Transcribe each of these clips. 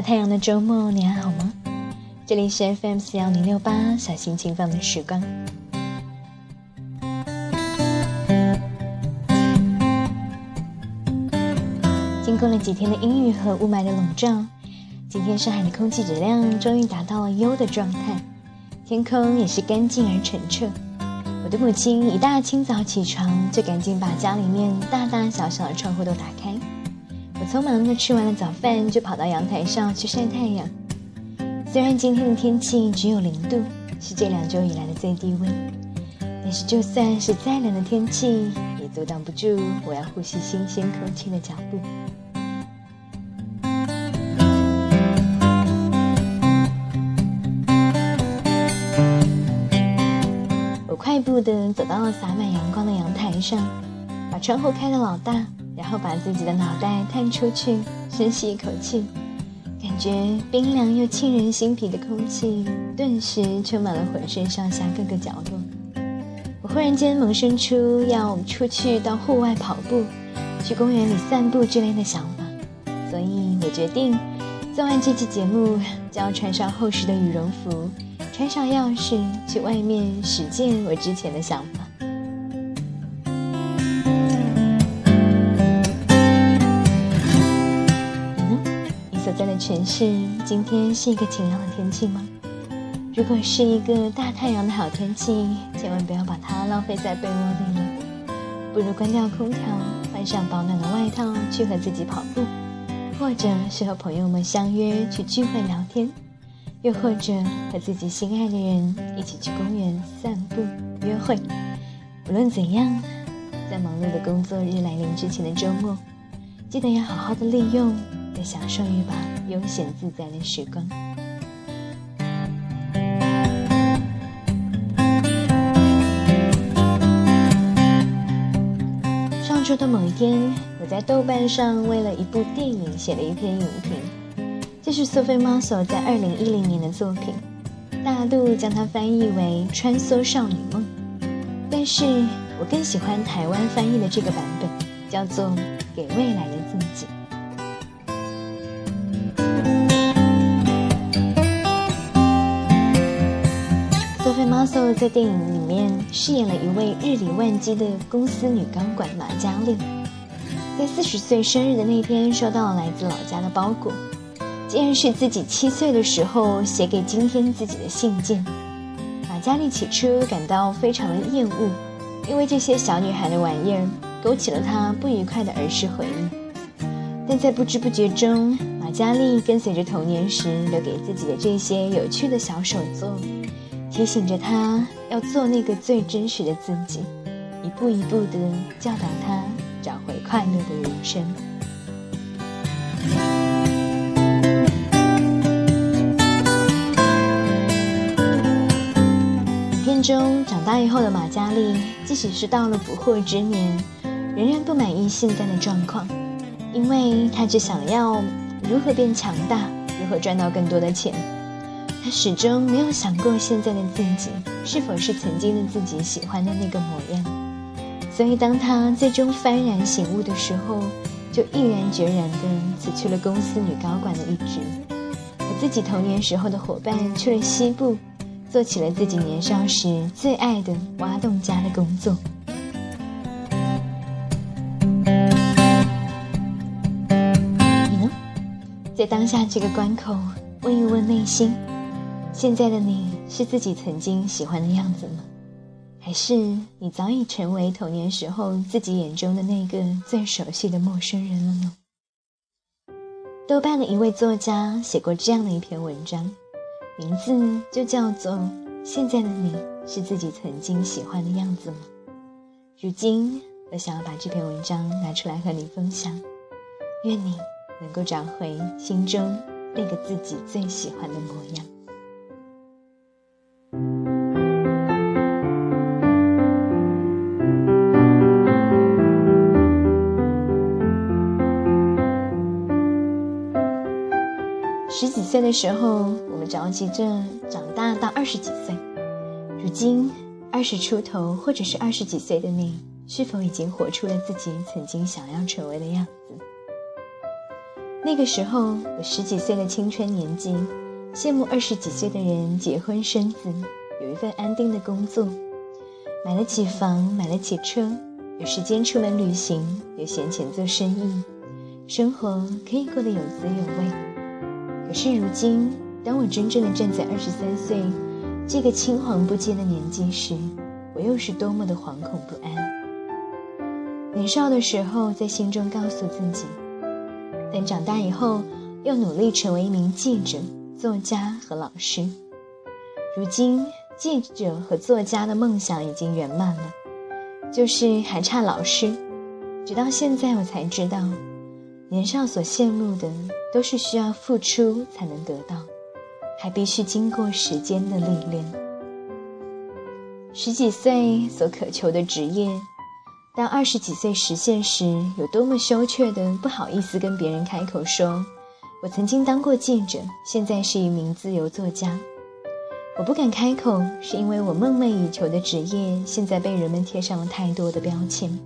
太阳的周末，你还好吗？这里是 FM 四幺零六八小心情放的时光。经过了几天的阴雨和雾霾的笼罩，今天上海的空气质量终于达到了优的状态，天空也是干净而澄澈。我的母亲一大清早起床，就赶紧把家里面大大小小的窗户都打开。我匆忙的吃完了早饭，就跑到阳台上去晒太阳。虽然今天的天气只有零度，是这两周以来的最低温，但是就算是再冷的天气，也阻挡不住我要呼吸新鲜空气的脚步。我快步的走到了洒满阳光的阳台上，把窗户开得老大。然后把自己的脑袋探出去，深吸一口气，感觉冰凉又沁人心脾的空气顿时充满了浑身上下各个角落。我忽然间萌生出要出去到户外跑步、去公园里散步之类的想法，所以我决定做完这期节目，就要穿上厚实的羽绒服，穿上钥匙去外面实践我之前的想法。城市，今天是一个晴朗的天气吗？如果是一个大太阳的好天气，千万不要把它浪费在被窝里了。不如关掉空调，换上保暖的外套，去和自己跑步，或者是和朋友们相约去聚会聊天，又或者和自己心爱的人一起去公园散步约会。无论怎样，在忙碌的工作日来临之前的周末，记得要好好的利用。享受一把悠闲自在的时光。上周的某一天，我在豆瓣上为了一部电影写了一篇影评，这是苏菲玛索在二零一零年的作品，大陆将它翻译为《穿梭少女梦》，但是我更喜欢台湾翻译的这个版本，叫做《给未来的自己》。在电影里面饰演了一位日理万机的公司女高管马嘉丽，在四十岁生日的那天收到了来自老家的包裹，竟然是自己七岁的时候写给今天自己的信件。马嘉丽起初感到非常的厌恶，因为这些小女孩的玩意儿勾起了她不愉快的儿时回忆。但在不知不觉中，马嘉丽跟随着童年时留给自己的这些有趣的小手作。提醒着他要做那个最真实的自己，一步一步的教导他找回快乐的人生。片中长大以后的马嘉丽，即使是到了不惑之年，仍然不满意现在的状况，因为她只想要如何变强大，如何赚到更多的钱。他始终没有想过现在的自己是否是曾经的自己喜欢的那个模样，所以当他最终幡然醒悟的时候，就毅然决然地辞去了公司女高管的一职，和自己童年时候的伙伴去了西部，做起了自己年少时最爱的挖洞家的工作。你呢？在当下这个关口，问一问内心。现在的你是自己曾经喜欢的样子吗？还是你早已成为童年时候自己眼中的那个最熟悉的陌生人了呢？豆瓣的一位作家写过这样的一篇文章，名字就叫做《现在的你是自己曾经喜欢的样子吗》。如今，我想要把这篇文章拿出来和你分享，愿你能够找回心中那个自己最喜欢的模样。岁的时候，我们着急着长大到二十几岁。如今，二十出头或者是二十几岁的你，是否已经活出了自己曾经想要成为的样子？那个时候，我十几岁的青春年纪，羡慕二十几岁的人结婚生子，有一份安定的工作，买得起房，买得起车，有时间出门旅行，有闲钱做生意，生活可以过得有滋有味。可是如今，当我真正的站在二十三岁这个青黄不接的年纪时，我又是多么的惶恐不安。年少的时候，在心中告诉自己，等长大以后，要努力成为一名记者、作家和老师。如今，记者和作家的梦想已经圆满了，就是还差老师。直到现在，我才知道，年少所羡慕的，都是需要付出才能得到。还必须经过时间的历练。十几岁所渴求的职业，到二十几岁实现时，有多么羞怯的不好意思跟别人开口说：“我曾经当过记者，现在是一名自由作家。”我不敢开口，是因为我梦寐以求的职业，现在被人们贴上了太多的标签。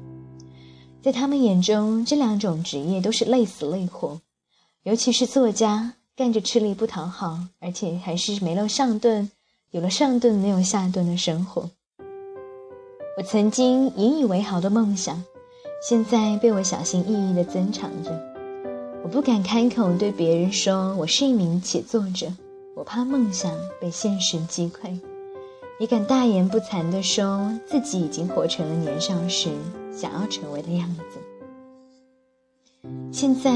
在他们眼中，这两种职业都是累死累活，尤其是作家。干着吃力不讨好，而且还是没了上顿，有了上顿没有下顿的生活。我曾经引以为豪的梦想，现在被我小心翼翼地珍藏着。我不敢开口对别人说我是一名写作者，我怕梦想被现实击溃，也敢大言不惭地说自己已经活成了年少时想要成为的样子。现在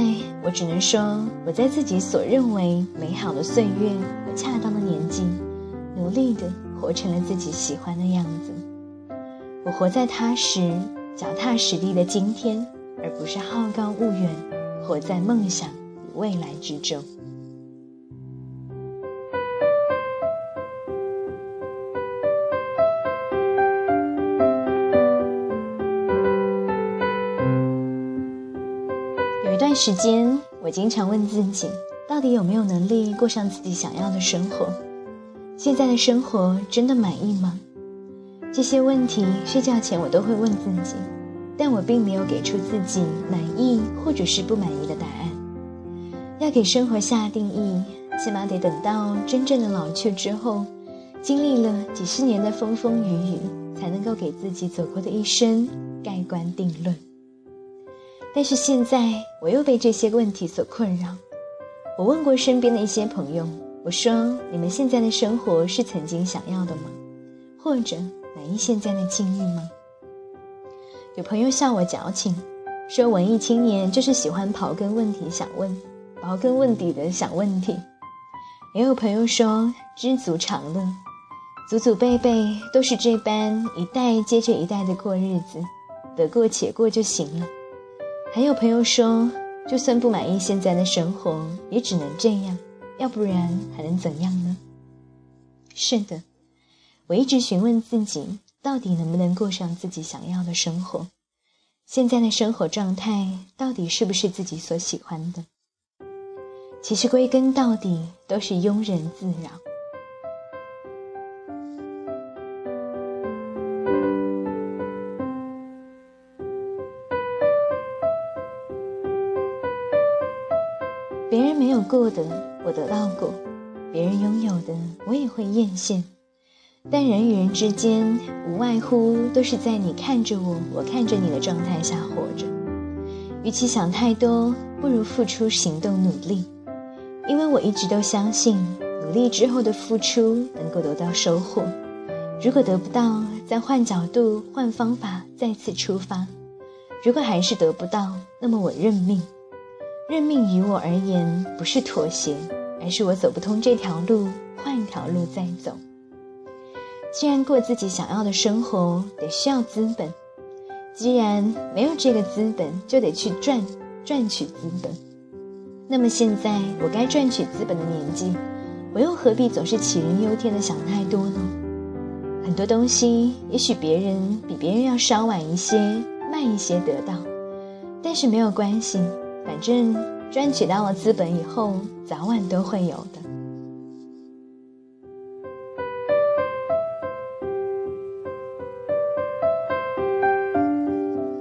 我只能说，我在自己所认为美好的岁月和恰当的年纪，努力的活成了自己喜欢的样子。我活在踏实、脚踏实地的今天，而不是好高骛远，活在梦想与未来之中。时间，我经常问自己，到底有没有能力过上自己想要的生活？现在的生活真的满意吗？这些问题，睡觉前我都会问自己，但我并没有给出自己满意或者是不满意的答案。要给生活下定义，起码得等到真正的老去之后，经历了几十年的风风雨雨，才能够给自己走过的一生盖棺定论。但是现在我又被这些问题所困扰。我问过身边的一些朋友，我说：“你们现在的生活是曾经想要的吗？或者满意现在的境遇吗？”有朋友笑我矫情，说文艺青年就是喜欢刨根问底想问，刨根问底的想问题。也有朋友说知足常乐，祖祖辈辈都是这般一代接着一代的过日子，得过且过就行了。还有朋友说，就算不满意现在的生活，也只能这样，要不然还能怎样呢？是的，我一直询问自己，到底能不能过上自己想要的生活？现在的生活状态到底是不是自己所喜欢的？其实归根到底，都是庸人自扰。过的，我得到过；别人拥有的，我也会艳羡。但人与人之间，无外乎都是在你看着我，我看着你的状态下活着。与其想太多，不如付出行动努力。因为我一直都相信，努力之后的付出能够得到收获。如果得不到，再换角度、换方法，再次出发。如果还是得不到，那么我认命。认命于我而言不是妥协，而是我走不通这条路，换一条路再走。既然过自己想要的生活得需要资本，既然没有这个资本，就得去赚赚取资本。那么现在我该赚取资本的年纪，我又何必总是杞人忧天的想太多呢？很多东西也许别人比别人要稍晚一些、慢一些得到，但是没有关系。反正赚取到了资本以后，早晚都会有的。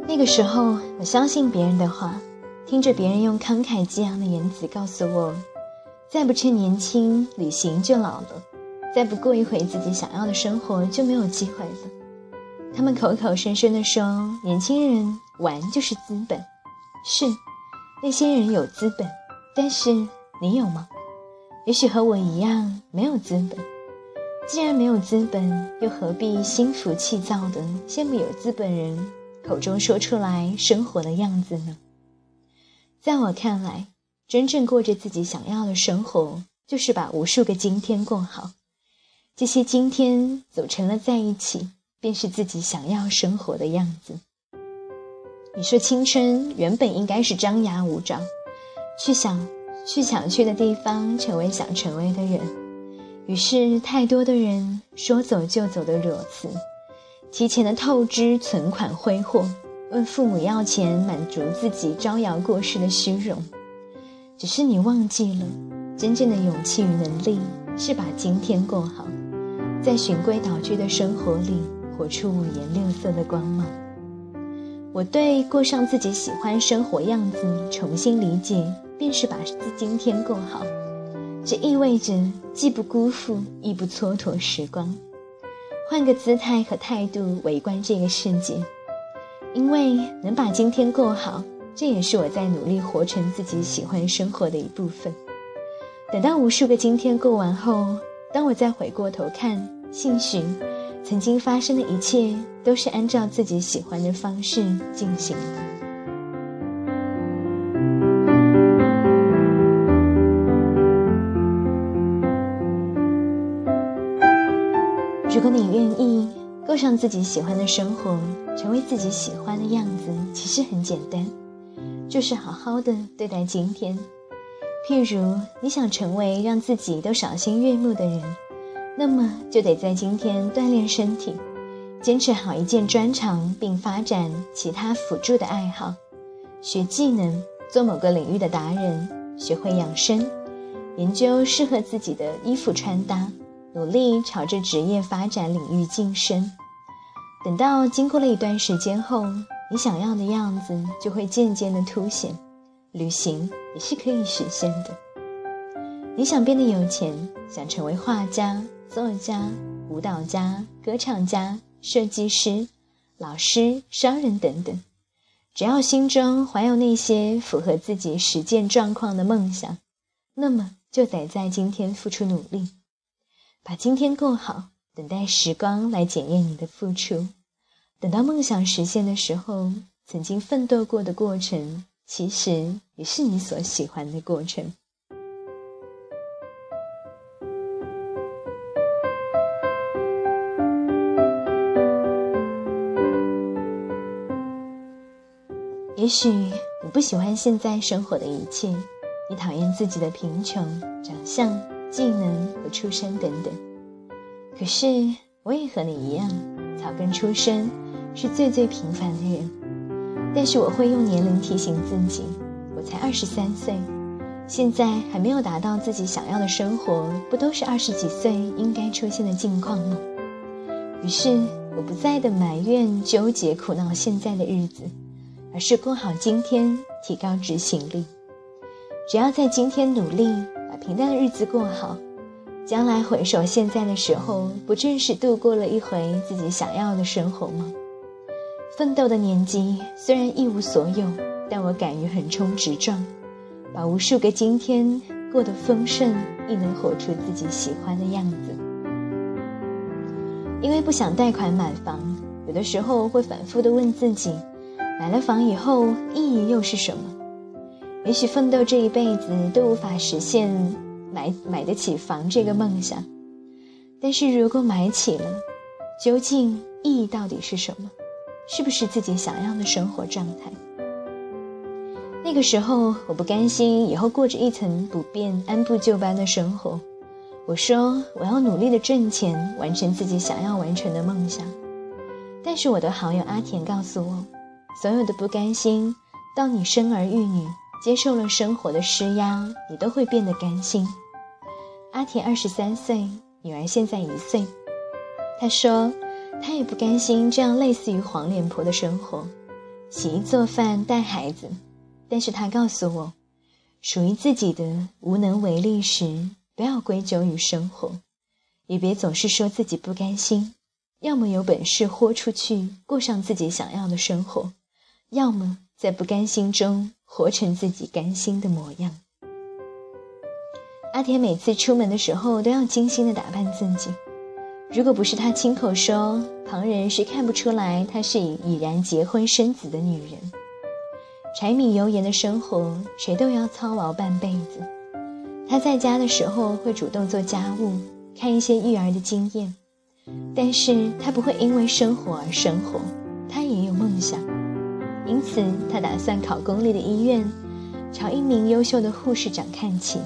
那个时候，我相信别人的话，听着别人用慷慨激昂的言辞告诉我，再不趁年轻旅行就老了，再不过一回自己想要的生活就没有机会了。他们口口声声地说，年轻人玩就是资本，是那些人有资本，但是你有吗？也许和我一样没有资本。既然没有资本，又何必心浮气躁的羡慕有资本人口中说出来生活的样子呢？在我看来，真正过着自己想要的生活，就是把无数个今天过好。这些今天组成了在一起，便是自己想要生活的样子。你说青春原本应该是张牙舞爪，去想去想去的地方，成为想成为的人。于是，太多的人说走就走的裸辞，提前的透支存款挥霍，问父母要钱满足自己招摇过市的虚荣。只是你忘记了，真正的勇气与能力是把今天过好，在循规蹈矩的生活里活出五颜六色的光芒。我对过上自己喜欢生活样子重新理解，便是把今天过好。这意味着既不辜负，亦不蹉跎时光，换个姿态和态度围观这个世界，因为能把今天过好，这也是我在努力活成自己喜欢生活的一部分。等到无数个今天过完后，当我再回过头看，兴许曾经发生的一切都是按照自己喜欢的方式进行的。如果你愿意过上自己喜欢的生活，成为自己喜欢的样子，其实很简单，就是好好的对待今天。譬如你想成为让自己都赏心悦目的人，那么就得在今天锻炼身体，坚持好一件专长，并发展其他辅助的爱好，学技能，做某个领域的达人，学会养生，研究适合自己的衣服穿搭。努力朝着职业发展领域晋升，等到经过了一段时间后，你想要的样子就会渐渐的凸显。旅行也是可以实现的。你想变得有钱，想成为画家、作家、舞蹈家、歌唱家、设计师、老师、商人等等，只要心中怀有那些符合自己实践状况的梦想，那么就得在今天付出努力。把今天过好，等待时光来检验你的付出。等到梦想实现的时候，曾经奋斗过的过程，其实也是你所喜欢的过程。也许你不喜欢现在生活的一切，你讨厌自己的贫穷、长相。技能和出身等等，可是我也和你一样，草根出身，是最最平凡的人。但是我会用年龄提醒自己，我才二十三岁，现在还没有达到自己想要的生活，不都是二十几岁应该出现的境况吗？于是我不再的埋怨、纠结、苦恼现在的日子，而是过好今天，提高执行力。只要在今天努力。把平淡的日子过好，将来回首现在的时候，不正是度过了一回自己想要的生活吗？奋斗的年纪虽然一无所有，但我敢于横冲直撞，把无数个今天过得丰盛，亦能活出自己喜欢的样子。因为不想贷款买房，有的时候会反复的问自己：买了房以后，意义又是什么？也许奋斗这一辈子都无法实现买买得起房这个梦想，但是如果买起了，究竟意义到底是什么？是不是自己想要的生活状态？那个时候我不甘心以后过着一层不变、按部就班的生活，我说我要努力的挣钱，完成自己想要完成的梦想。但是我的好友阿田告诉我，所有的不甘心，到你生儿育女。接受了生活的施压，你都会变得甘心。阿田二十三岁，女儿现在一岁。他说，他也不甘心这样类似于黄脸婆的生活，洗衣做饭带孩子，但是他告诉我，属于自己的无能为力时，不要归咎于生活，也别总是说自己不甘心。要么有本事豁出去，过上自己想要的生活；要么在不甘心中活成自己甘心的模样。阿田每次出门的时候都要精心的打扮自己，如果不是他亲口说，旁人是看不出来她是已已然结婚生子的女人。柴米油盐的生活，谁都要操劳半辈子。他在家的时候会主动做家务，看一些育儿的经验，但是他不会因为生活而生活，他也有梦想，因此他打算考公立的医院，朝一名优秀的护士长看齐。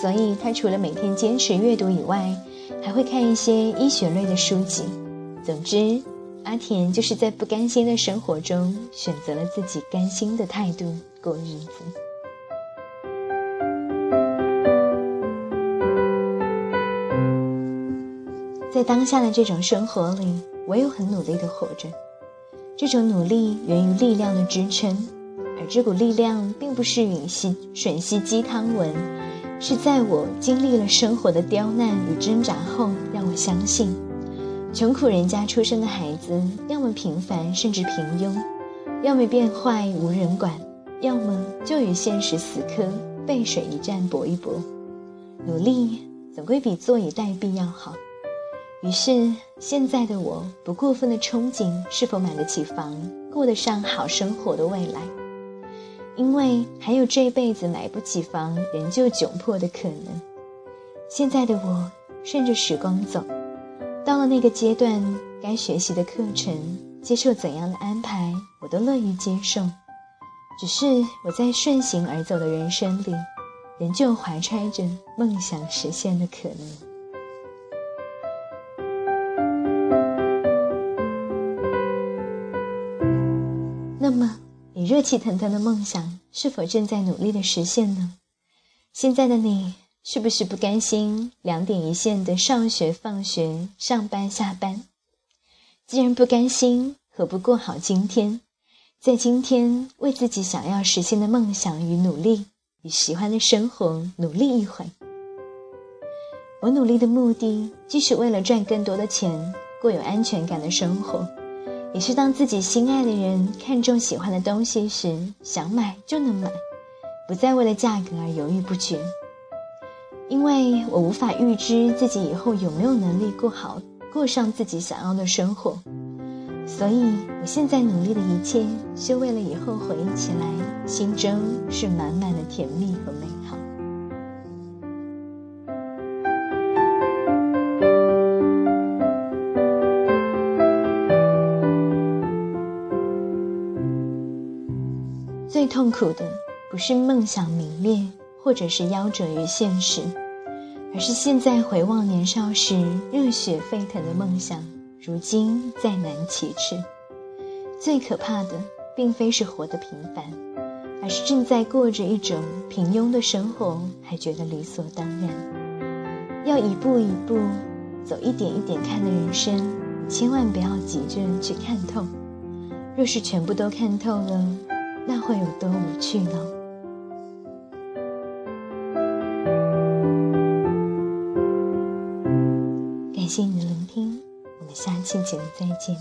所以，他除了每天坚持阅读以外，还会看一些医学类的书籍。总之，阿田就是在不甘心的生活中，选择了自己甘心的态度过日子。在当下的这种生活里，我有很努力的活着。这种努力源于力量的支撑，而这股力量并不是吮吸吮吸鸡汤文。是在我经历了生活的刁难与挣扎后，让我相信，穷苦人家出生的孩子，要么平凡甚至平庸，要么变坏无人管，要么就与现实死磕，背水一战搏一搏。努力总归比坐以待毙要好。于是，现在的我不过分的憧憬是否买得起房，过得上好生活的未来。因为还有这辈子买不起房，仍旧窘迫的可能。现在的我顺着时光走，到了那个阶段，该学习的课程，接受怎样的安排，我都乐于接受。只是我在顺行而走的人生里，仍旧怀揣着梦想实现的可能。热气腾腾的梦想是否正在努力的实现呢？现在的你是不是不甘心两点一线的上学、放学、上班、下班？既然不甘心，何不过好今天？在今天为自己想要实现的梦想与努力与喜欢的生活努力一回。我努力的目的，既是为了赚更多的钱，过有安全感的生活。也是当自己心爱的人看中喜欢的东西时，想买就能买，不再为了价格而犹豫不决。因为我无法预知自己以后有没有能力过好过上自己想要的生活，所以我现在努力的一切，是为了以后回忆起来，心中是满满的甜蜜和美痛苦的不是梦想泯灭，或者是夭折于现实，而是现在回望年少时热血沸腾的梦想，如今再难启齿。最可怕的，并非是活得平凡，而是正在过着一种平庸的生活，还觉得理所当然。要一步一步走，一点一点看的人生，千万不要急着去看透。若是全部都看透了，那会有多无趣呢？感谢你的聆听，我们下期节目再见。